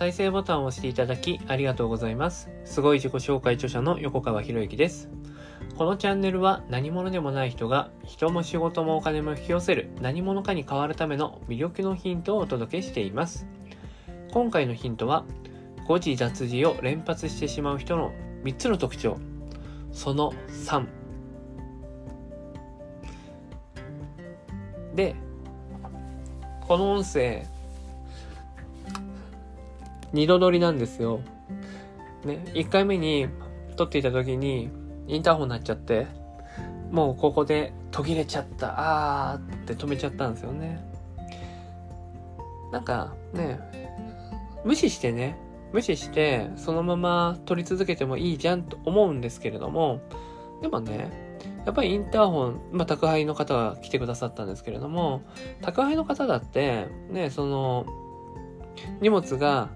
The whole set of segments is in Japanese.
再生ボタンを押していただきありがとうございます。すごい自己紹介著者の横川博之です。このチャンネルは何者でもない人が人も仕事もお金も引き寄せる何者かに変わるための魅力のヒントをお届けしています。今回のヒントは誤字脱字を連発してしまう人の3つの特徴。その3。で、この音声、二度撮りなんですよ。ね、1回目に撮っていた時にインターホン鳴っちゃって、もうここで途切れちゃった、あーって止めちゃったんですよね。なんかね、無視してね、無視してそのまま撮り続けてもいいじゃんと思うんですけれども、でもね、やっぱりインターホン、まあ、宅配の方が来てくださったんですけれども、宅配の方だって、ね、その、荷物が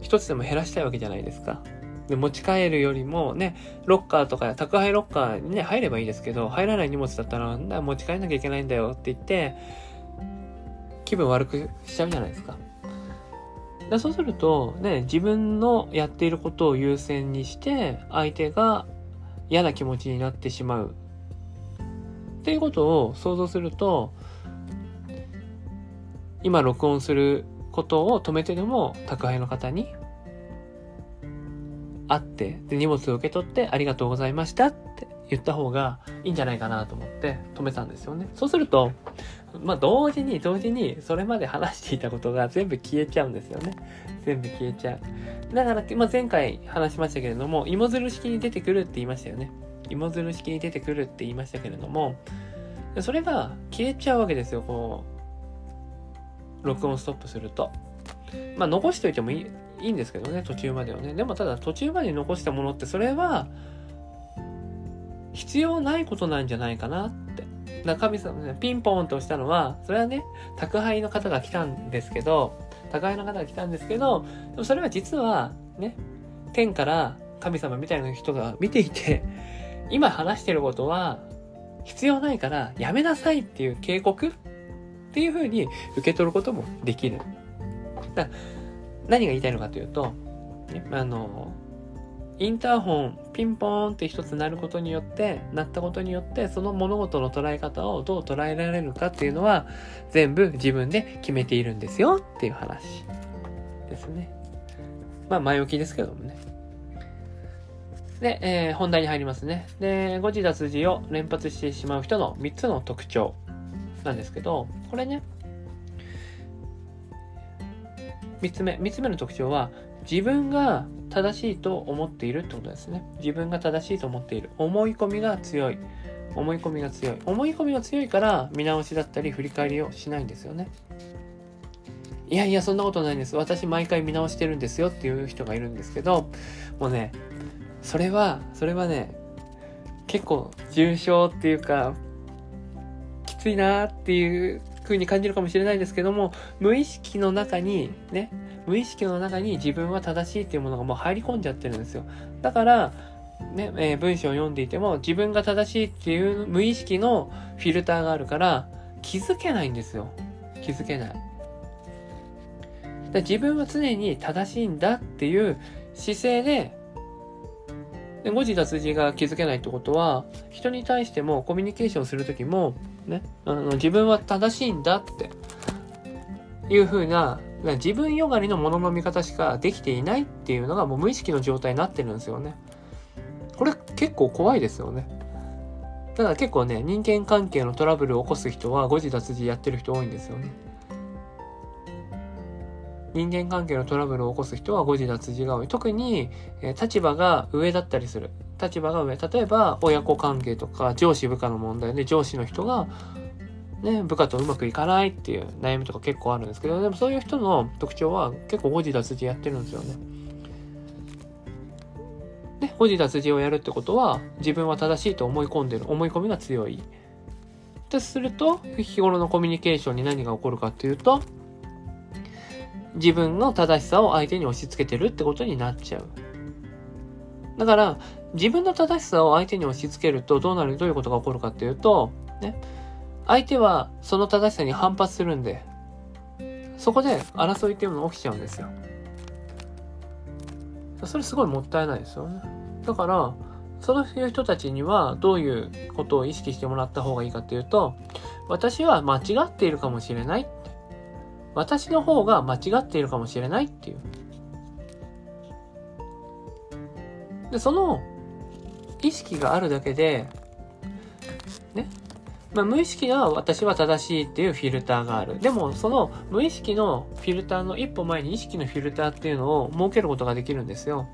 一つでも減らしたいわけじゃないですか。で、持ち帰るよりもね、ロッカーとか宅配ロッカーにね、入ればいいですけど、入らない荷物だったら、なんだ、持ち帰んなきゃいけないんだよって言って、気分悪くしちゃうじゃないですか。でそうすると、ね、自分のやっていることを優先にして、相手が嫌な気持ちになってしまう。っていうことを想像すると、今録音することを止めてでも宅配の方に会って、で荷物を受け取ってありがとうございましたって言った方がいいんじゃないかなと思って止めたんですよね。そうすると、まあ同時に同時にそれまで話していたことが全部消えちゃうんですよね。全部消えちゃう。だから、まあ、前回話しましたけれども、芋づる式に出てくるって言いましたよね。芋づる式に出てくるって言いましたけれども、それが消えちゃうわけですよ、こう、録音ストップすると。まあ残しといてもいいいいんですけどね、途中まではね。でもただ途中まで残したものって、それは必要ないことなんじゃないかなって。中身さんね、ピンポンと押したのは、それはね、宅配の方が来たんですけど、宅配の方が来たんですけど、でもそれは実はね、天から神様みたいな人が見ていて、今話してることは必要ないからやめなさいっていう警告っていう風に受け取ることもできる。だ何が言いたいのかというと、ね、あの、インターホン、ピンポーンって一つ鳴ることによって、鳴ったことによって、その物事の捉え方をどう捉えられるかっていうのは、全部自分で決めているんですよっていう話ですね。まあ、前置きですけどもね。で、えー本題に入りますね。で、誤字脱字を連発してしまう人の3つの特徴なんですけど、これね、3つ目、3つ目の特徴は、自分が正しいと思っているってことですね。自分が正しいと思っている。思い込みが強い。思い込みが強い。思い込みが強いから見直しだったり振り返りをしないんですよね。いやいや、そんなことないんです。私毎回見直してるんですよっていう人がいるんですけど、もうね、それは、それはね、結構重症っていうか、ついなっていう風に感じるかもしれないですけども、無意識の中にね、無意識の中に自分は正しいっていうものがもう入り込んじゃってるんですよ。だから、ね、えー文章を読んでいても自分が正しいっていう無意識のフィルターがあるから気づけないんですよ。気づけない。だ自分は常に正しいんだっていう姿勢で、で誤字脱字が気づけないってことは、人に対してもコミュニケーションするときも、ね、あの自分は正しいんだっていう風な、自分よがりのものの見方しかできていないっていうのがもう無意識の状態になってるんですよね。これ結構怖いですよね。ただ結構ね、人間関係のトラブルを起こす人は誤字脱字やってる人多いんですよね。人間関係のトラブルを起こす人は誤字脱字が多い。特に、え立場が上だったりする。立場が上。例えば、親子関係とか、上司部下の問題で上司の人が、ね、部下とうまくいかないっていう悩みとか結構あるんですけど、でもそういう人の特徴は結構誤字脱字やってるんですよね。で、誤字脱字をやるってことは、自分は正しいと思い込んでる。思い込みが強い。とすると、日頃のコミュニケーションに何が起こるかっていうと、自分の正しさを相手に押し付けてるってことになっちゃう。だから、自分の正しさを相手に押し付けると、どうなる、どういうことが起こるかっていうと、ね、相手はその正しさに反発するんで、そこで争いっていうのが起きちゃうんですよ。それすごいもったいないですよね。だから、その人たちにはどういうことを意識してもらった方がいいかっていうと、私は間違っているかもしれない。私の方が間違っているかもしれないっていう。で、その意識があるだけで、ね。まあ、無意識は私は正しいっていうフィルターがある。でも、その無意識のフィルターの一歩前に意識のフィルターっていうのを設けることができるんですよ。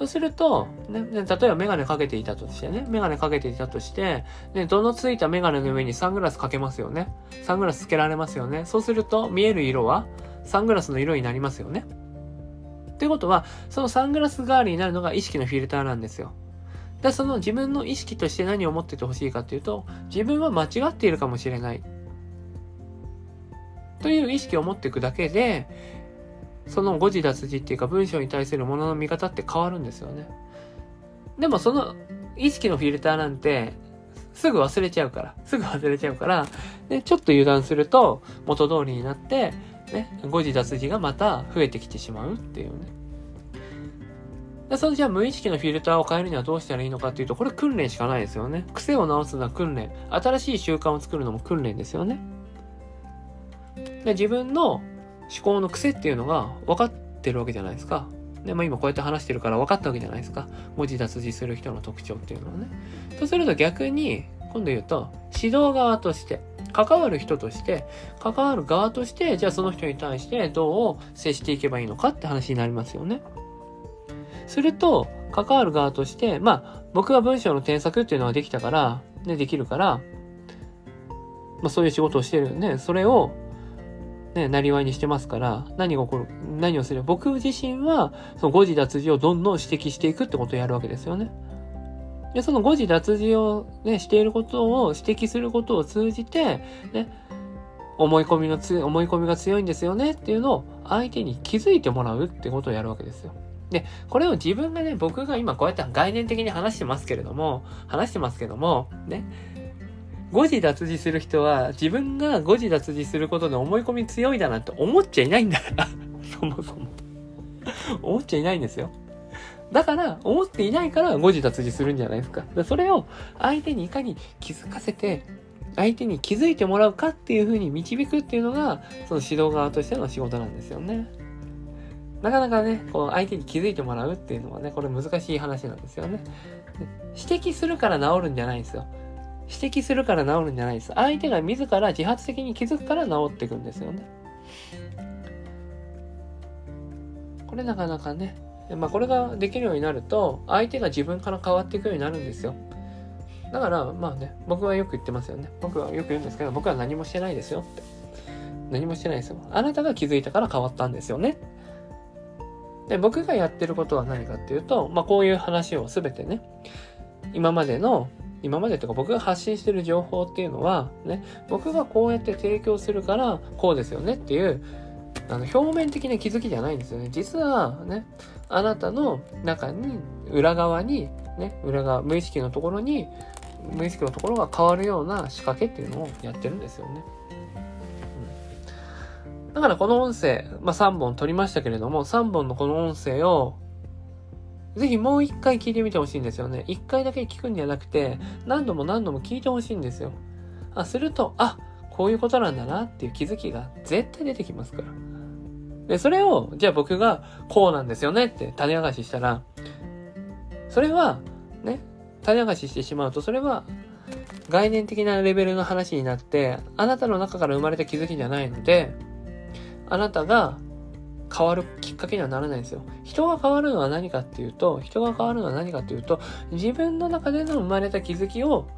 そうすると、ね、例えばメガネかけていたとしてね、メガネかけていたとして、ね、どのついたメガネの上にサングラスかけますよね。サングラスつけられますよね。そうすると、見える色はサングラスの色になりますよね。ってことは、そのサングラス代わりになるのが意識のフィルターなんですよ。で、その自分の意識として何を持っててほしいかっていうと、自分は間違っているかもしれない。という意識を持っていくだけで、その誤字脱字っていうか文章に対するものの見方って変わるんですよね。でもその意識のフィルターなんてすぐ忘れちゃうから、すぐ忘れちゃうから、ね、ちょっと油断すると元通りになって、ね、誤字脱字がまた増えてきてしまうっていうね。でそのじゃあ無意識のフィルターを変えるにはどうしたらいいのかっていうと、これ訓練しかないですよね。癖を直すのは訓練。新しい習慣を作るのも訓練ですよね。で自分の思考の癖っていうのが分かってるわけじゃないですか。で、ま今こうやって話してるから分かったわけじゃないですか。文字脱字する人の特徴っていうのはね。とすると逆に、今度言うと、指導側として、関わる人として、関わる側として、じゃあその人に対してどう接していけばいいのかって話になりますよね。すると、関わる側として、まあ、僕が文章の添削っていうのができたから、ね、できるから、まあそういう仕事をしてるんで、それをね、なりわいにしてますから、何が起こる、何をする僕自身は、その誤字脱字をどんどん指摘していくってことをやるわけですよね。で、その誤字脱字をね、していることを指摘することを通じて、ね、思い込みのつ、思い込みが強いんですよねっていうのを相手に気づいてもらうってことをやるわけですよ。で、これを自分がね、僕が今こうやって概念的に話してますけれども、話してますけども、ね、誤字脱字する人は自分が誤字脱字することで思い込み強いだなって思っちゃいないんだから そもそも思っちゃいないんですよ。だから、思っていないから誤字脱字するんじゃないですか。かそれを相手にいかに気づかせて、相手に気づいてもらうかっていう風に導くっていうのが、その指導側としての仕事なんですよね。なかなかね、こう相手に気づいてもらうっていうのはね、これ難しい話なんですよね。指摘するから治るんじゃないんですよ。指摘するから治るんじゃないです。相手が自ら自発的に気づくから治っていくんですよね。これなかなかね、まあこれができるようになると、相手が自分から変わっていくようになるんですよ。だから、まあね、僕はよく言ってますよね。僕はよく言うんですけど、僕は何もしてないですよって。何もしてないですよ。あなたが気づいたから変わったんですよね。で、僕がやってることは何かっていうと、まあこういう話をすべてね、今までの今までとか僕が発信してる情報っていうのは、ね、僕がこうやって提供するからこうですよねっていう、あの、表面的な気づきじゃないんですよね。実はね、あなたの中に、裏側に、ね、裏側、無意識のところに、無意識のところが変わるような仕掛けっていうのをやってるんですよね。だからこの音声、まあ、3本撮りましたけれども、3本のこの音声をぜひもう一回聞いてみてほしいんですよね。一回だけ聞くんじゃなくて、何度も何度も聞いてほしいんですよ。あ、すると、あ、こういうことなんだなっていう気づきが絶対出てきますから。で、それを、じゃあ僕がこうなんですよねって種明かししたら、それは、ね、種明かししてしまうと、それは概念的なレベルの話になって、あなたの中から生まれた気づきじゃないので、あなたが変わるきっかけにはならないんですよ。人が変わるのは何かっていうと、人が変わるのは何かっていうと、自分の中での生まれた気づきを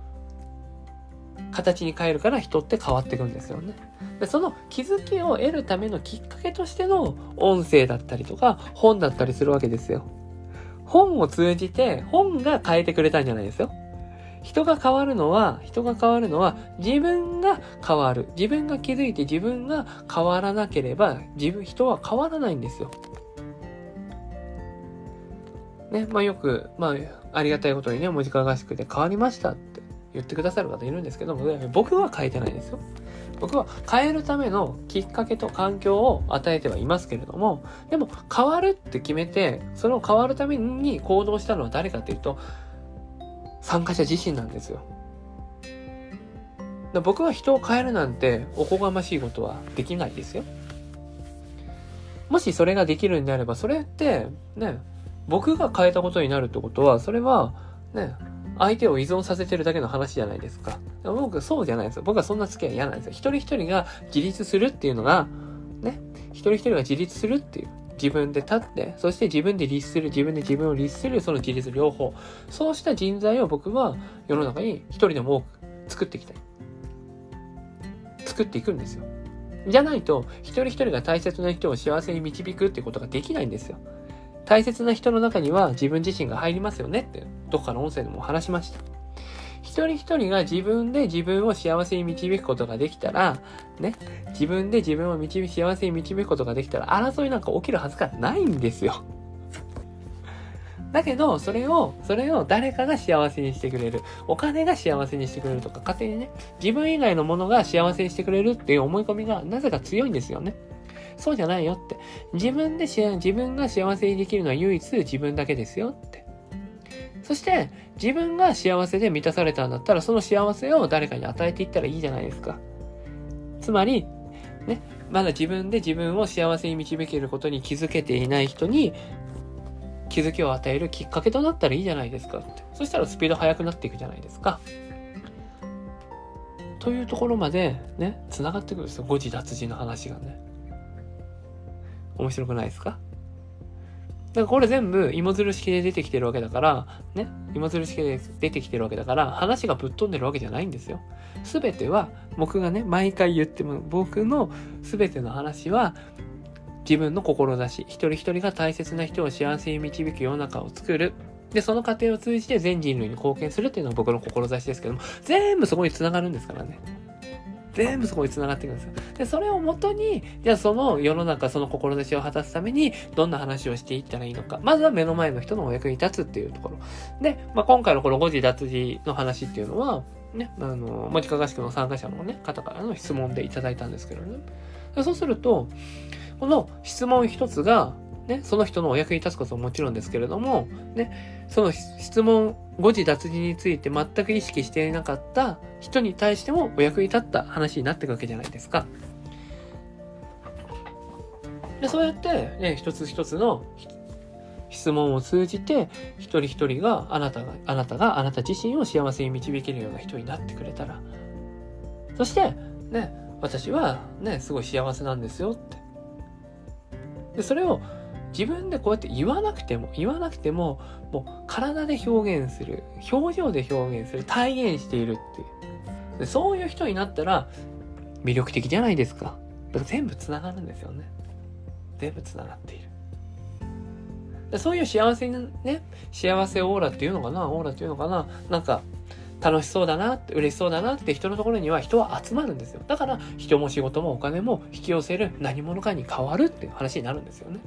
形に変えるから人って変わっていくんですよね。でその気づきを得るためのきっかけとしての音声だったりとか本だったりするわけですよ。本を通じて本が変えてくれたんじゃないですよ。人が変わるのは、人が変わるのは自分が変わる。自分が気づいて自分が変わらなければ、自分、人は変わらないんですよ。ね、まあよく、まあ、ありがたいことにね、文字化合宿で変わりましたって言ってくださる方いるんですけども、僕は変えてないですよ。僕は変えるためのきっかけと環境を与えてはいますけれども、でも変わるって決めて、その変わるために行動したのは誰かっていうと、参加者自身なんですよ。僕は人を変えるなんておこがましいことはできないですよ。もしそれができるんであれば、それってね、僕が変えたことになるってことは、それはね、相手を依存させてるだけの話じゃないですか。僕そうじゃないですよ。僕はそんな付き合い嫌なんですよ。一人一人が自立するっていうのが、ね、一人一人が自立するっていう。自分で立って、そして自分で律する、自分で自分を律する、その自立両方。そうした人材を僕は世の中に一人でも多く作っていきたい。作っていくんですよ。じゃないと、一人一人が大切な人を幸せに導くってことができないんですよ。大切な人の中には自分自身が入りますよねって、どっかの音声でも話しました。一人一人が自分で自分を幸せに導くことができたら、ね、自分で自分を導幸せに導くことができたら、争いなんか起きるはずがないんですよ。だけど、それを、それを誰かが幸せにしてくれる。お金が幸せにしてくれるとか、勝手にね、自分以外のものが幸せにしてくれるっていう思い込みがなぜか強いんですよね。そうじゃないよって。自分で自分が幸せにできるのは唯一自分だけですよって。そして、自分が幸せで満たされたんだったら、その幸せを誰かに与えていったらいいじゃないですか。つまり、ね、まだ自分で自分を幸せに導けることに気づけていない人に、気づきを与えるきっかけとなったらいいじゃないですかって。そしたらスピード速くなっていくじゃないですか。というところまでね、繋がってくるんですよ。誤字脱字の話がね。面白くないですか？だからこれ全部芋づる式で出てきてるわけだから、ね、芋づる式で出てきてるわけだから、話がぶっ飛んでるわけじゃないんですよ。すべては、僕がね、毎回言っても、僕のすべての話は、自分の志、一人一人が大切な人を幸せに導く世の中を作る。で、その過程を通じて全人類に貢献するっていうのが僕の志ですけども、全部そこに繋がるんですからね。全部そこに繋がっていくんですよ。で、それをもとに、じゃあその世の中、その志を果たすために、どんな話をしていったらいいのか。まずは目の前の人のお役に立つっていうところ。で、まあ、今回のこの誤字脱字の話っていうのは、ね、あの、文字科合宿の参加者のね、方からの質問でいただいたんですけどね。そうすると、この質問一つが、ね、その人のお役に立つことももちろんですけれども、ね、その質問、誤字脱字について全く意識していなかった人に対してもお役に立った話になっていくわけじゃないですか。で、そうやって、ね、一つ一つの質問を通じて、一人一人があなたが、あなたがあなた自身を幸せに導けるような人になってくれたら、そして、ね、私はね、すごい幸せなんですよって。で、それを自分でこうやって言わなくても、言わなくても、もう体で表現する、表情で表現する、体現しているっていう。そういう人になったら魅力的じゃないですか。だから全部繋がるんですよね。全部繋がっている。そういう幸せにね、幸せオーラっていうのかな、オーラっていうのかな、なんか、楽しそうだなって、嬉しそうだなって人のところには人は集まるんですよ。だから人も仕事もお金も引き寄せる何者かに変わるっていう話になるんですよね。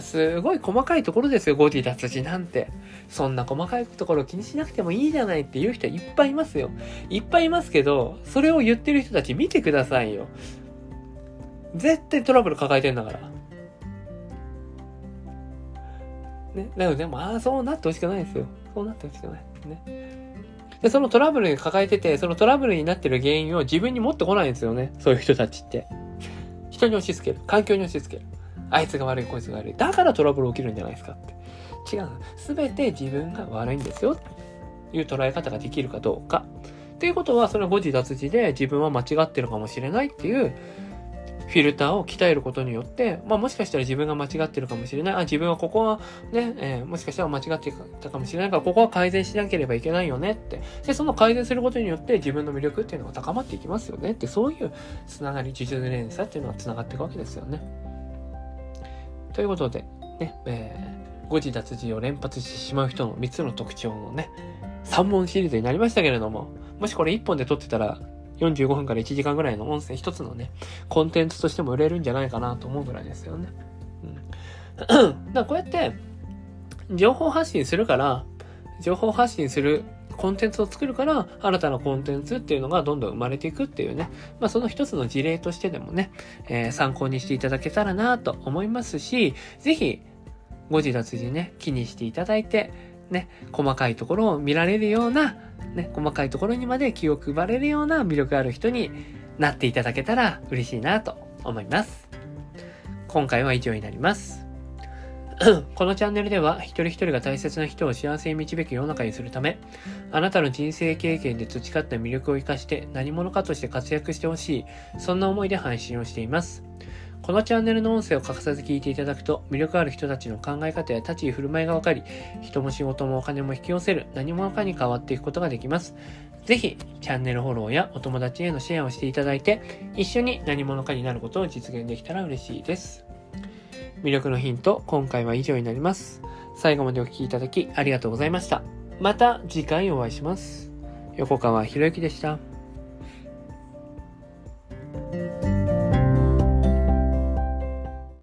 すごい細かいところですよ、ゴディ脱字なんて。そんな細かいところ気にしなくてもいいじゃないって言う人いっぱいいますよ。いっぱいいますけど、それを言ってる人たち見てくださいよ。絶対トラブル抱えてんだから。ね。だからでも、ああ、そうなってほしくないですよ。そうなってほしくない。ね。で、そのトラブルに抱えてて、そのトラブルになってる原因を自分に持ってこないんですよね。そういう人たちって。人に押し付ける。環境に押し付ける。あいつが悪い、こいつが悪い。だからトラブル起きるんじゃないですかって。違う。すべて自分が悪いんですよ。という捉え方ができるかどうか。っていうことは、それは誤字脱字で自分は間違ってるかもしれないっていうフィルターを鍛えることによって、まあもしかしたら自分が間違ってるかもしれない。あ、自分はここはね、えー、もしかしたら間違ってたかもしれないから、ここは改善しなければいけないよねって。で、その改善することによって自分の魅力っていうのが高まっていきますよねって、そういうつながり、呪術連鎖っていうのはつながっていくわけですよね。ということで、ね、えー、誤字脱字を連発してしまう人の3つの特徴のね、3問シリーズになりましたけれども、もしこれ1本で撮ってたら、45分から1時間ぐらいの音声一つのね、コンテンツとしても売れるんじゃないかなと思うぐらいですよね。うん。だからこうやって、情報発信するから、情報発信するコンテンツを作るから、新たなコンテンツっていうのがどんどん生まれていくっていうね、まあその一つの事例としてでもね、えー、参考にしていただけたらなと思いますし、ぜひ、誤字脱字ね、気にしていただいて、ね、細かいところを見られるような、ね、細かいところにまで気を配れるような魅力ある人になっていただけたら嬉しいなと思います。今回は以上になります。このチャンネルでは一人一人が大切な人を幸せに導く世の中にするため、あなたの人生経験で培った魅力を活かして何者かとして活躍してほしい、そんな思いで配信をしています。このチャンネルの音声を欠かさず聞いていただくと、魅力ある人たちの考え方や立ち居振る舞いがわかり、人も仕事もお金も引き寄せる何者かに変わっていくことができます。ぜひ、チャンネルフォローやお友達へのシェアをしていただいて、一緒に何者かになることを実現できたら嬉しいです。魅力のヒント、今回は以上になります。最後までお聴きいただきありがとうございました。また次回お会いします。横川博之でした。